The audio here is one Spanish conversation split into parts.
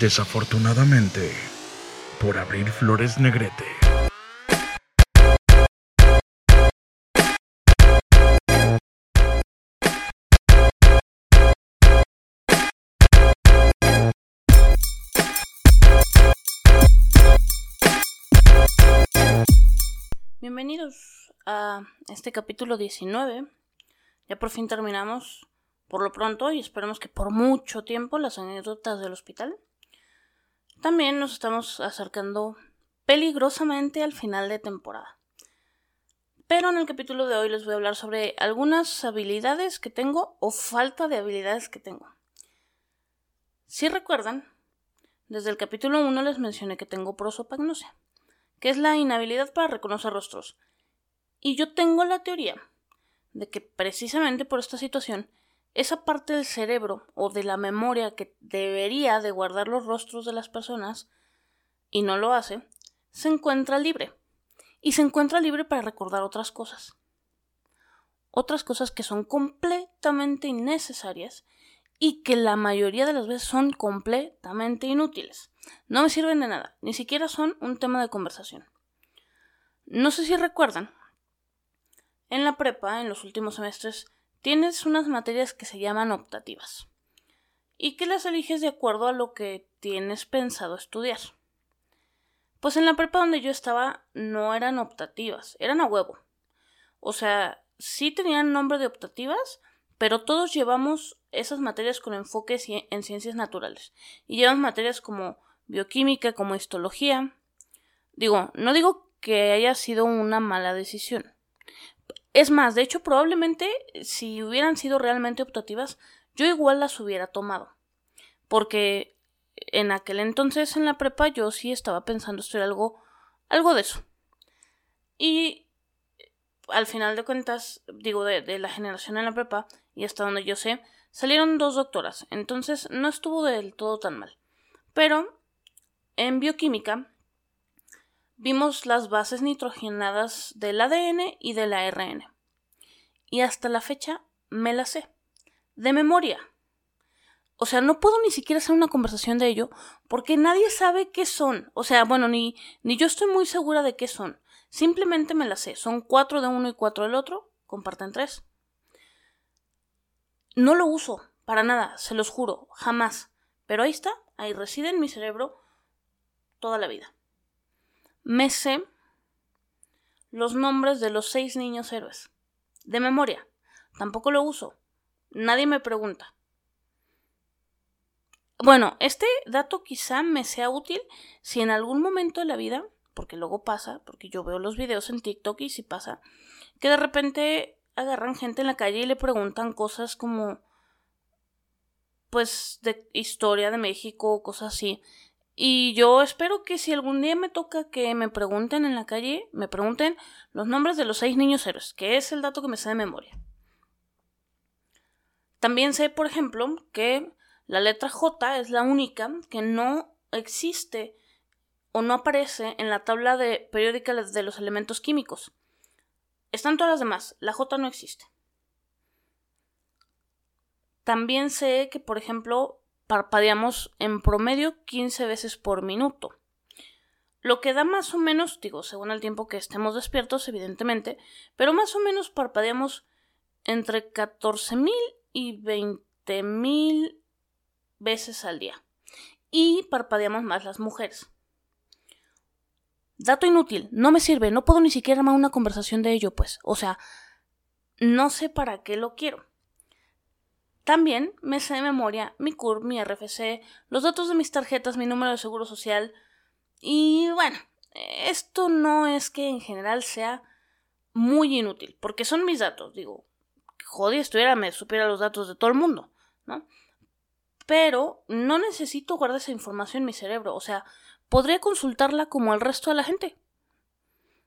Desafortunadamente, por abrir Flores Negrete. Bienvenidos a este capítulo 19. Ya por fin terminamos, por lo pronto, y esperemos que por mucho tiempo, las anécdotas del hospital. También nos estamos acercando peligrosamente al final de temporada. Pero en el capítulo de hoy les voy a hablar sobre algunas habilidades que tengo o falta de habilidades que tengo. Si recuerdan, desde el capítulo 1 les mencioné que tengo prosopagnosia, que es la inhabilidad para reconocer rostros. Y yo tengo la teoría de que precisamente por esta situación esa parte del cerebro o de la memoria que debería de guardar los rostros de las personas y no lo hace, se encuentra libre. Y se encuentra libre para recordar otras cosas. Otras cosas que son completamente innecesarias y que la mayoría de las veces son completamente inútiles. No me sirven de nada, ni siquiera son un tema de conversación. No sé si recuerdan, en la prepa, en los últimos semestres, tienes unas materias que se llaman optativas y que las eliges de acuerdo a lo que tienes pensado estudiar. Pues en la prepa donde yo estaba no eran optativas, eran a huevo. O sea, sí tenían nombre de optativas, pero todos llevamos esas materias con enfoque en ciencias naturales. Y llevamos materias como bioquímica, como histología. Digo, no digo que haya sido una mala decisión. Es más, de hecho, probablemente si hubieran sido realmente optativas, yo igual las hubiera tomado. Porque en aquel entonces en la prepa yo sí estaba pensando estudiar algo, algo de eso. Y al final de cuentas, digo, de, de la generación en la prepa, y hasta donde yo sé, salieron dos doctoras. Entonces no estuvo del todo tan mal. Pero en bioquímica vimos las bases nitrogenadas del ADN y del ARN. Y hasta la fecha me las sé. De memoria. O sea, no puedo ni siquiera hacer una conversación de ello porque nadie sabe qué son. O sea, bueno, ni, ni yo estoy muy segura de qué son. Simplemente me las sé. Son cuatro de uno y cuatro del otro. Comparten tres. No lo uso. Para nada. Se los juro. Jamás. Pero ahí está. Ahí reside en mi cerebro toda la vida me sé los nombres de los seis niños héroes. De memoria. Tampoco lo uso. Nadie me pregunta. Bueno, este dato quizá me sea útil si en algún momento de la vida, porque luego pasa, porque yo veo los videos en TikTok y si pasa, que de repente agarran gente en la calle y le preguntan cosas como, pues, de historia de México, cosas así. Y yo espero que si algún día me toca que me pregunten en la calle, me pregunten los nombres de los seis niños héroes, que es el dato que me sé de memoria. También sé, por ejemplo, que la letra J es la única que no existe o no aparece en la tabla de periódica de los elementos químicos. Están todas las demás, la J no existe. También sé que, por ejemplo, parpadeamos en promedio 15 veces por minuto. Lo que da más o menos, digo, según el tiempo que estemos despiertos, evidentemente, pero más o menos parpadeamos entre 14.000 y 20.000 veces al día. Y parpadeamos más las mujeres. Dato inútil, no me sirve, no puedo ni siquiera armar una conversación de ello, pues. O sea, no sé para qué lo quiero. También me sé de memoria mi CURP, mi RFC, los datos de mis tarjetas, mi número de seguro social. Y bueno, esto no es que en general sea muy inútil, porque son mis datos. Digo, joder, estuviera, me supiera los datos de todo el mundo, ¿no? Pero no necesito guardar esa información en mi cerebro. O sea, podría consultarla como el resto de la gente.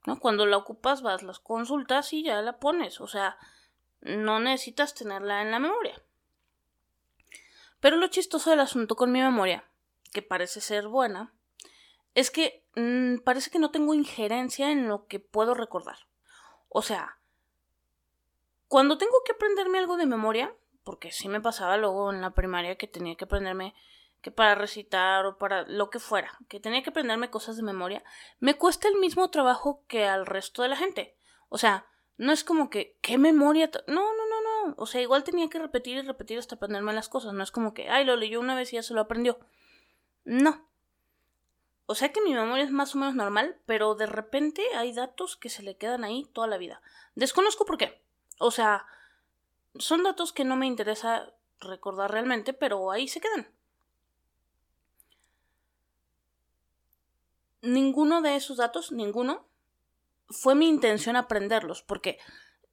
¿No? Cuando la ocupas, vas, las consultas y ya la pones. O sea, no necesitas tenerla en la memoria. Pero lo chistoso del asunto con mi memoria, que parece ser buena, es que mm, parece que no tengo injerencia en lo que puedo recordar. O sea, cuando tengo que aprenderme algo de memoria, porque sí me pasaba luego en la primaria que tenía que aprenderme que para recitar o para lo que fuera, que tenía que aprenderme cosas de memoria, me cuesta el mismo trabajo que al resto de la gente. O sea, no es como que, ¿qué memoria? No, no, no, no. O sea, igual tenía que repetir y repetir hasta aprenderme las cosas. No es como que, ay, lo leyó una vez y ya se lo aprendió. No. O sea que mi memoria es más o menos normal, pero de repente hay datos que se le quedan ahí toda la vida. Desconozco por qué. O sea, son datos que no me interesa recordar realmente, pero ahí se quedan. Ninguno de esos datos, ninguno, fue mi intención aprenderlos, porque,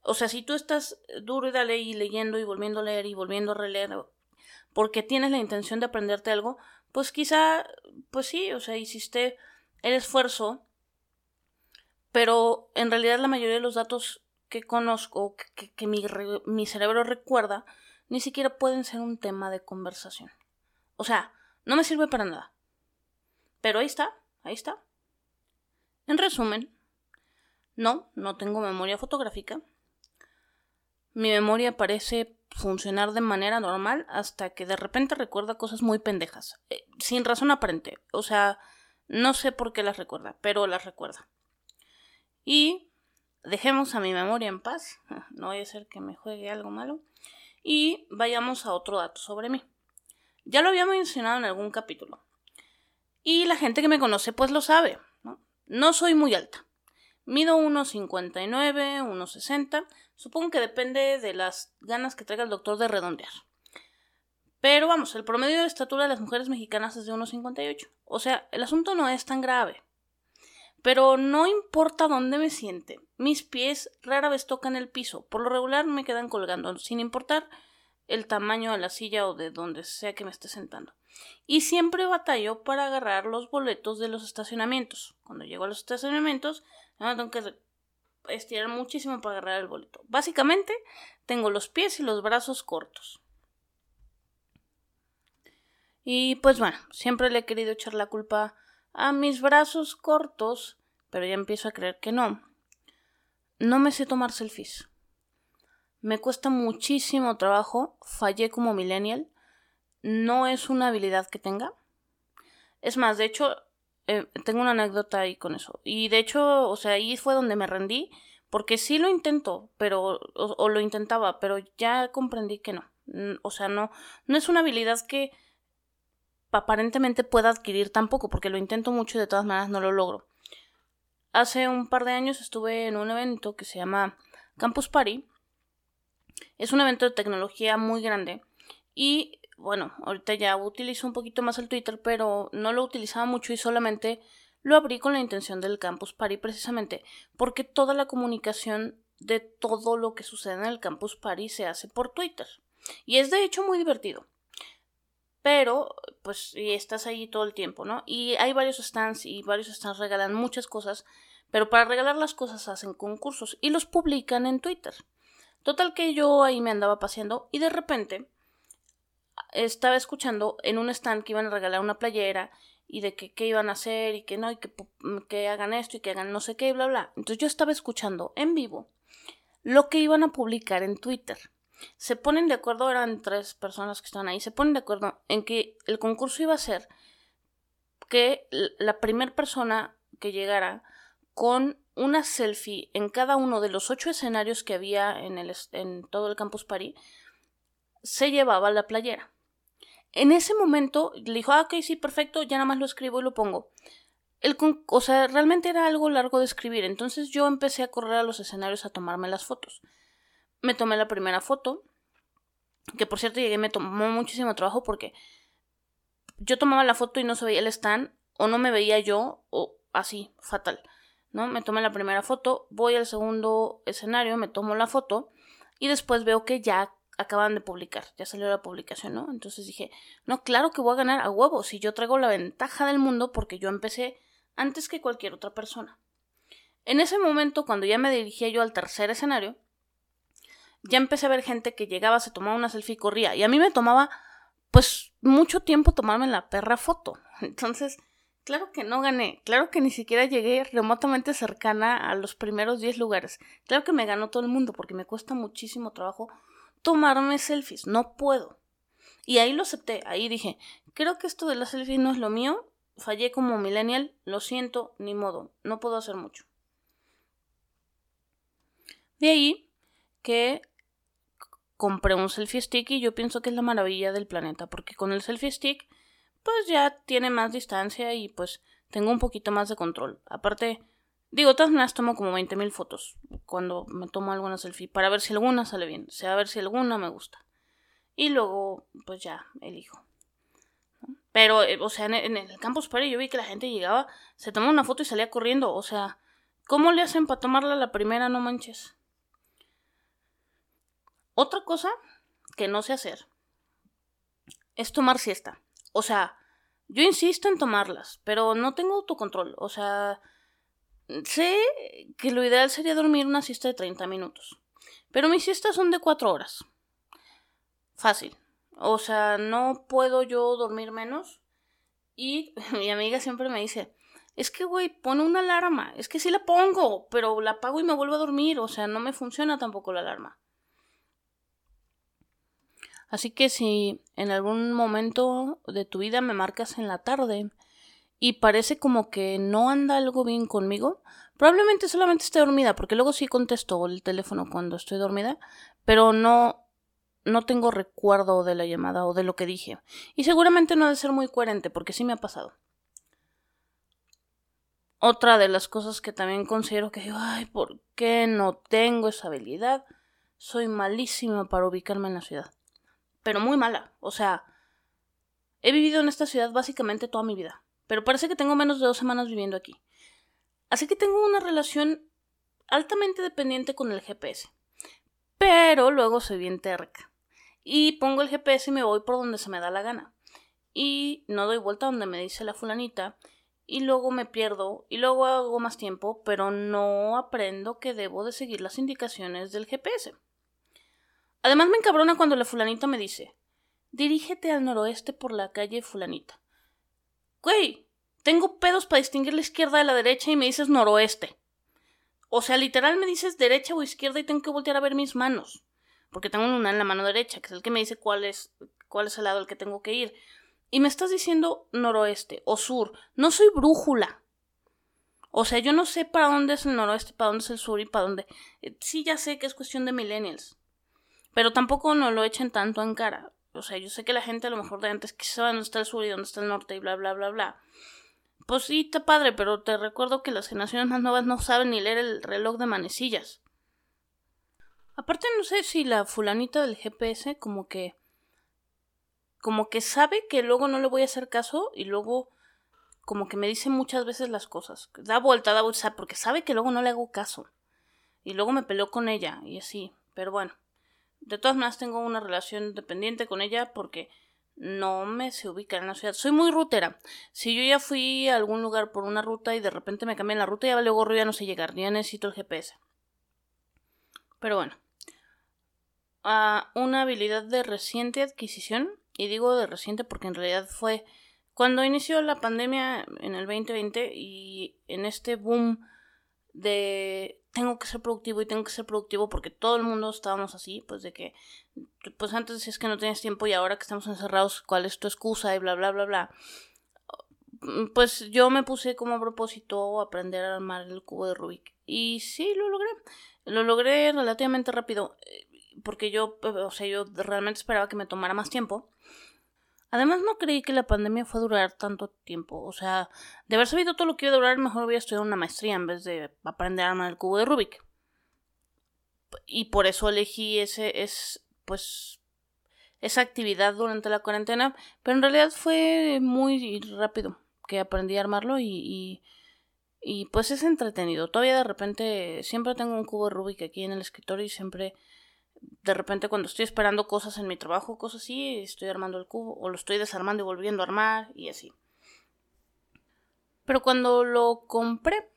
o sea, si tú estás duro y dale y leyendo y volviendo a leer y volviendo a releer, porque tienes la intención de aprenderte algo, pues quizá, pues sí, o sea, hiciste el esfuerzo, pero en realidad la mayoría de los datos que conozco, que, que mi, mi cerebro recuerda, ni siquiera pueden ser un tema de conversación. O sea, no me sirve para nada. Pero ahí está, ahí está. En resumen, no, no tengo memoria fotográfica. Mi memoria parece funcionar de manera normal hasta que de repente recuerda cosas muy pendejas, eh, sin razón aparente. O sea, no sé por qué las recuerda, pero las recuerda. Y dejemos a mi memoria en paz, no voy a ser que me juegue algo malo, y vayamos a otro dato sobre mí. Ya lo había mencionado en algún capítulo. Y la gente que me conoce pues lo sabe, ¿no? No soy muy alta. Mido 1,59, 1,60. Supongo que depende de las ganas que traiga el doctor de redondear. Pero vamos, el promedio de estatura de las mujeres mexicanas es de 1,58. O sea, el asunto no es tan grave. Pero no importa dónde me siente, mis pies rara vez tocan el piso. Por lo regular me quedan colgando, sin importar el tamaño de la silla o de donde sea que me esté sentando. Y siempre batallo para agarrar los boletos de los estacionamientos. Cuando llego a los estacionamientos, tengo que estirar muchísimo para agarrar el boleto. Básicamente, tengo los pies y los brazos cortos. Y pues bueno, siempre le he querido echar la culpa a mis brazos cortos, pero ya empiezo a creer que no. No me sé tomar selfies. Me cuesta muchísimo trabajo, fallé como millennial. No es una habilidad que tenga. Es más, de hecho, eh, tengo una anécdota ahí con eso. Y de hecho, o sea, ahí fue donde me rendí, porque sí lo intento, pero, o, lo intentaba, pero ya comprendí que no. O sea, no, no es una habilidad que aparentemente pueda adquirir tampoco, porque lo intento mucho y de todas maneras no lo logro. Hace un par de años estuve en un evento que se llama Campus Party. Es un evento de tecnología muy grande y bueno, ahorita ya utilizo un poquito más el Twitter, pero no lo utilizaba mucho y solamente lo abrí con la intención del Campus Party precisamente porque toda la comunicación de todo lo que sucede en el Campus Party se hace por Twitter. Y es de hecho muy divertido. Pero, pues, y estás ahí todo el tiempo, ¿no? Y hay varios stands y varios stands regalan muchas cosas, pero para regalar las cosas hacen concursos y los publican en Twitter. Total que yo ahí me andaba paseando y de repente estaba escuchando en un stand que iban a regalar una playera y de que qué iban a hacer y que no, y que, que hagan esto y que hagan no sé qué y bla bla. Entonces yo estaba escuchando en vivo lo que iban a publicar en Twitter. Se ponen de acuerdo, eran tres personas que estaban ahí, se ponen de acuerdo en que el concurso iba a ser que la primera persona que llegara con una selfie en cada uno de los ocho escenarios que había en, el, en todo el campus París se llevaba la playera. En ese momento le dijo, ah, ok, sí, perfecto, ya nada más lo escribo y lo pongo. O sea, realmente era algo largo de escribir, entonces yo empecé a correr a los escenarios a tomarme las fotos. Me tomé la primera foto, que por cierto llegué, me tomó muchísimo trabajo porque yo tomaba la foto y no se veía el stand, o no me veía yo, o así, fatal. ¿No? Me tomé la primera foto, voy al segundo escenario, me tomo la foto y después veo que ya acaban de publicar, ya salió la publicación, ¿no? Entonces dije, no, claro que voy a ganar a huevo si yo traigo la ventaja del mundo porque yo empecé antes que cualquier otra persona. En ese momento, cuando ya me dirigía yo al tercer escenario, ya empecé a ver gente que llegaba, se tomaba una selfie y corría. Y a mí me tomaba, pues, mucho tiempo tomarme la perra foto. Entonces, claro que no gané. Claro que ni siquiera llegué remotamente cercana a los primeros 10 lugares. Claro que me ganó todo el mundo porque me cuesta muchísimo trabajo tomarme selfies, no puedo. Y ahí lo acepté, ahí dije, creo que esto de la selfie no es lo mío, fallé como millennial, lo siento, ni modo, no puedo hacer mucho. De ahí que compré un selfie stick y yo pienso que es la maravilla del planeta, porque con el selfie stick pues ya tiene más distancia y pues tengo un poquito más de control. Aparte, digo, todas las tomo como 20.000 fotos cuando me tomo alguna selfie para ver si alguna sale bien, o sea, a ver si alguna me gusta. Y luego, pues ya, elijo. Pero, eh, o sea, en, el campus party yo vi que la gente llegaba, se tomaba una foto y salía corriendo. O sea, ¿cómo le hacen para tomarla la primera? No manches. Otra cosa que no sé hacer es tomar siesta. O sea, yo insisto en tomarlas, pero no tengo autocontrol. O sea, sé que lo ideal sería dormir una siesta de 30 minutos. Pero mis siestas son de 4 horas. Fácil. O sea, no puedo yo dormir menos. Y mi amiga siempre me dice, es que, güey, pone una alarma. Es que sí la pongo, pero la apago y me vuelvo a dormir. O sea, no me funciona tampoco la alarma. Así que si en algún momento de tu vida me marcas en la tarde y parece como que no anda algo bien conmigo, probablemente solamente esté dormida, porque luego sí contesto el teléfono cuando estoy dormida, pero no no tengo recuerdo de la llamada o de lo que dije. Y seguramente no ha de ser muy coherente, porque sí me ha pasado. Otra de las cosas que también considero que ay, ¿por qué no tengo esa habilidad? Soy malísima para ubicarme en la ciudad pero muy mala. O sea, he vivido en esta ciudad básicamente toda mi vida, pero parece que tengo menos de dos semanas viviendo aquí. Así que tengo una relación altamente dependiente con el GPS. Pero luego soy bien terca. Y pongo el GPS y me voy por donde se me da la gana. Y no doy vuelta donde me dice la fulanita. Y luego me pierdo. Y luego hago más tiempo. Pero no aprendo que debo de seguir las indicaciones del GPS. Además me encabrona cuando la fulanita me dice, dirígete al noroeste por la calle fulanita. Güey, tengo pedos para distinguir la izquierda de la derecha y me dices noroeste. O sea, literal me dices derecha o izquierda y tengo que voltear a ver mis manos. Porque tengo una en la mano derecha, que es el que me dice cuál es, cuál es el lado al que tengo que ir. Y me estás diciendo noroeste o sur. No soy brújula. O sea, yo no sé para dónde es el noroeste, para dónde es el sur y para dónde. Eh, sí, ya sé que es cuestión de millennials. Pero tampoco no lo echen tanto en cara. O sea, yo sé que la gente a lo mejor de antes que sabe dónde está el sur y dónde está el norte y bla, bla, bla, bla. Pues sí, está padre, pero te recuerdo que las generaciones más nuevas no saben ni leer el reloj de manecillas. Aparte, no sé si la fulanita del GPS como que... como que sabe que luego no le voy a hacer caso y luego como que me dice muchas veces las cosas. Da vuelta, da vuelta, porque sabe que luego no le hago caso. Y luego me peleo con ella y así. Pero bueno. De todas maneras tengo una relación dependiente con ella porque no me se ubica en la ciudad. Soy muy rutera. Si yo ya fui a algún lugar por una ruta y de repente me cambian la ruta, ya vale gorro, ya no sé llegar, ya necesito el GPS. Pero bueno. Una habilidad de reciente adquisición, y digo de reciente porque en realidad fue cuando inició la pandemia en el 2020 y en este boom de tengo que ser productivo y tengo que ser productivo porque todo el mundo estábamos así, pues de que, pues antes decías que no tienes tiempo y ahora que estamos encerrados, ¿cuál es tu excusa? Y bla, bla, bla, bla. Pues yo me puse como propósito aprender a armar el cubo de Rubik. Y sí, lo logré. Lo logré relativamente rápido eh, porque yo, o sea, yo realmente esperaba que me tomara más tiempo. Además, no creí que la pandemia fue a durar tanto tiempo. O sea, de haber sabido todo lo que iba a durar, mejor hubiera estudiado una maestría en vez de aprender a armar el cubo de Rubik. Y por eso elegí ese, es, pues, esa actividad durante la cuarentena. Pero en realidad fue muy rápido que aprendí a armarlo y, y, y pues es entretenido. Todavía de repente siempre tengo un cubo de Rubik aquí en el escritorio y siempre de repente cuando estoy esperando cosas en mi trabajo, cosas así, estoy armando el cubo o lo estoy desarmando y volviendo a armar y así. Pero cuando lo compré,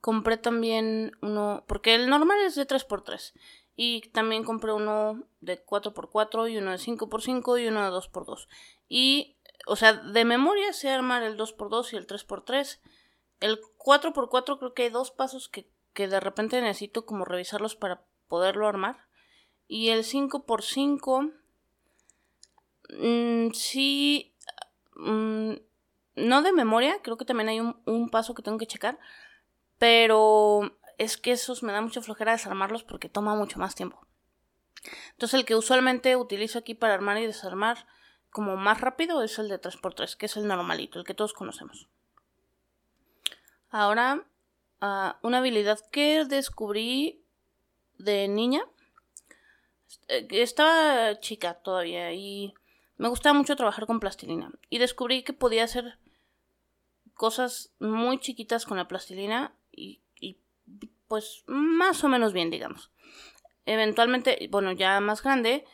compré también uno, porque el normal es de 3x3 y también compré uno de 4x4 y uno de 5x5 y uno de 2x2. Y, o sea, de memoria sé armar el 2x2 y el 3x3. El 4x4 creo que hay dos pasos que, que de repente necesito como revisarlos para poderlo armar. Y el 5x5 mm, sí, mm, no de memoria, creo que también hay un, un, paso que tengo que checar, pero es que esos me da mucha flojera desarmarlos porque toma mucho más tiempo. Entonces el que usualmente utilizo aquí para armar y desarmar como más rápido es el de 3x3, que es el normalito, el que todos conocemos. Ahora, uh, una habilidad que descubrí de niña. Eh, estaba chica todavía y me gustaba mucho trabajar con plastilina. Y descubrí que podía hacer cosas muy chiquitas con la plastilina y, pues más o menos bien, digamos. Eventualmente, bueno, ya más grande,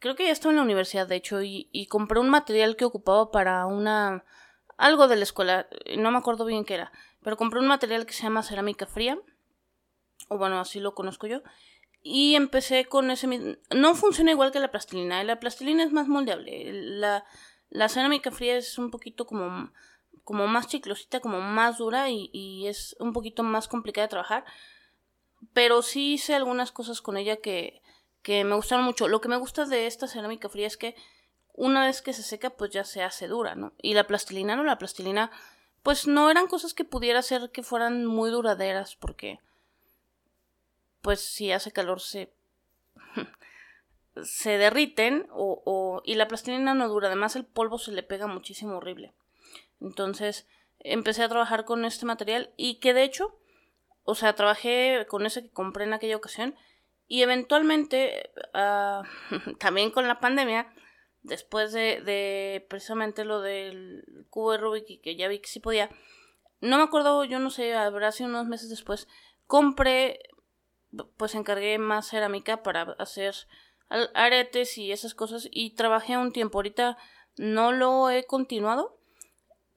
creo que ya estaba en la universidad, de hecho, y, y, compré un material que ocupaba para una... algo de la escuela, no me acuerdo bien qué era, pero compré un material que se llama cerámica fría, o bueno, así lo conozco yo, y empecé con ese mismo... No funciona igual que la plastilina, la plastilina es más moldeable, la, la cerámica fría es un poquito como, como más chiclosita, como más dura y, y es un poquito más complicada de trabajar, pero sí hice algunas cosas con ella que que me gustaron mucho. Lo que me gusta de esta cerámica fría es que una vez que se seca, pues ya se hace dura, ¿no? Y la plastilina, no, la plastilina, pues no eran cosas que pudiera hacer que fueran muy duraderas, porque, pues si hace calor se, se derriten, o, o, y la plastilina no dura, además el polvo se le pega muchísimo horrible. Entonces, empecé a trabajar con este material y que de hecho, o sea, trabajé con ese que compré en aquella ocasión y eventualmente, uh, también con la pandemia, después de, de, precisamente lo del cubo de Rubik y que ya vi que sí podía, no me acuerdo, yo no sé, habrá sido unos meses después, compré, pues encargué más cerámica para hacer aretes y esas cosas y trabajé un tiempo. Ahorita no lo he continuado,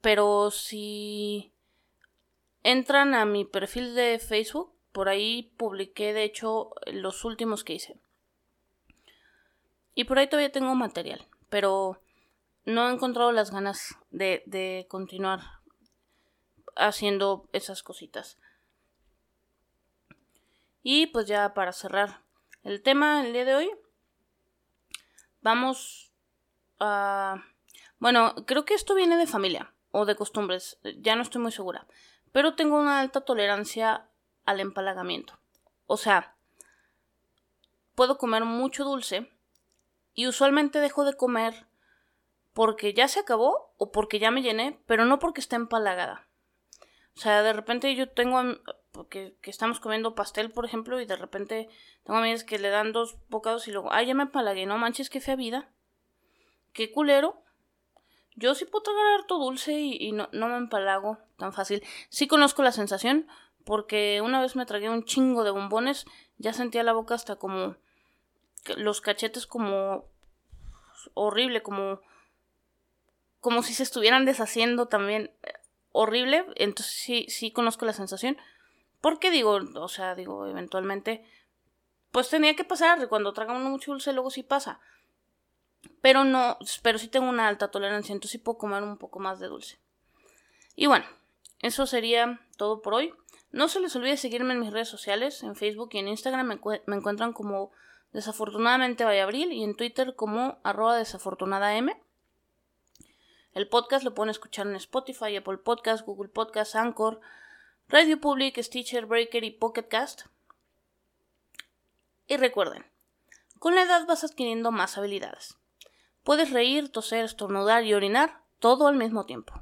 pero si entran a mi perfil de Facebook, por ahí publiqué, de hecho, los últimos que hice. Y por ahí todavía tengo material, pero no he encontrado las ganas de, de continuar haciendo esas cositas. Y pues ya para cerrar el tema el día de hoy, vamos a... Bueno, creo que esto viene de familia o de costumbres, ya no estoy muy segura, pero tengo una alta tolerancia al empalagamiento. O sea, puedo comer mucho dulce y usualmente dejo de comer porque ya se acabó o porque ya me llené, pero no porque esté empalagada. O sea, de repente yo tengo porque que estamos comiendo pastel, por ejemplo, y de repente tengo amigas que le dan dos bocados y luego, ay, ya me empalagué, no manches, qué fea vida. Qué culero. Yo sí puedo tragar harto dulce y, y no, no me empalago tan fácil. Sí conozco la sensación, porque una vez me tragué un chingo de bombones, ya sentía la boca hasta como los cachetes como horrible, como como si se estuvieran deshaciendo también horrible, entonces sí sí conozco la sensación. Porque digo, o sea, digo, eventualmente pues tenía que pasar, cuando traga uno mucho dulce luego sí pasa. Pero no, pero sí tengo una alta tolerancia, entonces sí puedo comer un poco más de dulce. Y bueno, eso sería todo por hoy. No se les olvide seguirme en mis redes sociales, en Facebook y en Instagram me, encuentran como desafortunadamente Vallabril y en Twitter como arroba desafortunadam. El podcast lo pueden escuchar en Spotify, Apple Podcast, Google Podcast, Anchor, Radio Public, Stitcher, Breaker y Pocket Cast. Y recuerden, con la edad vas adquiriendo más habilidades. Puedes reír, toser, estornudar y orinar todo al mismo tiempo.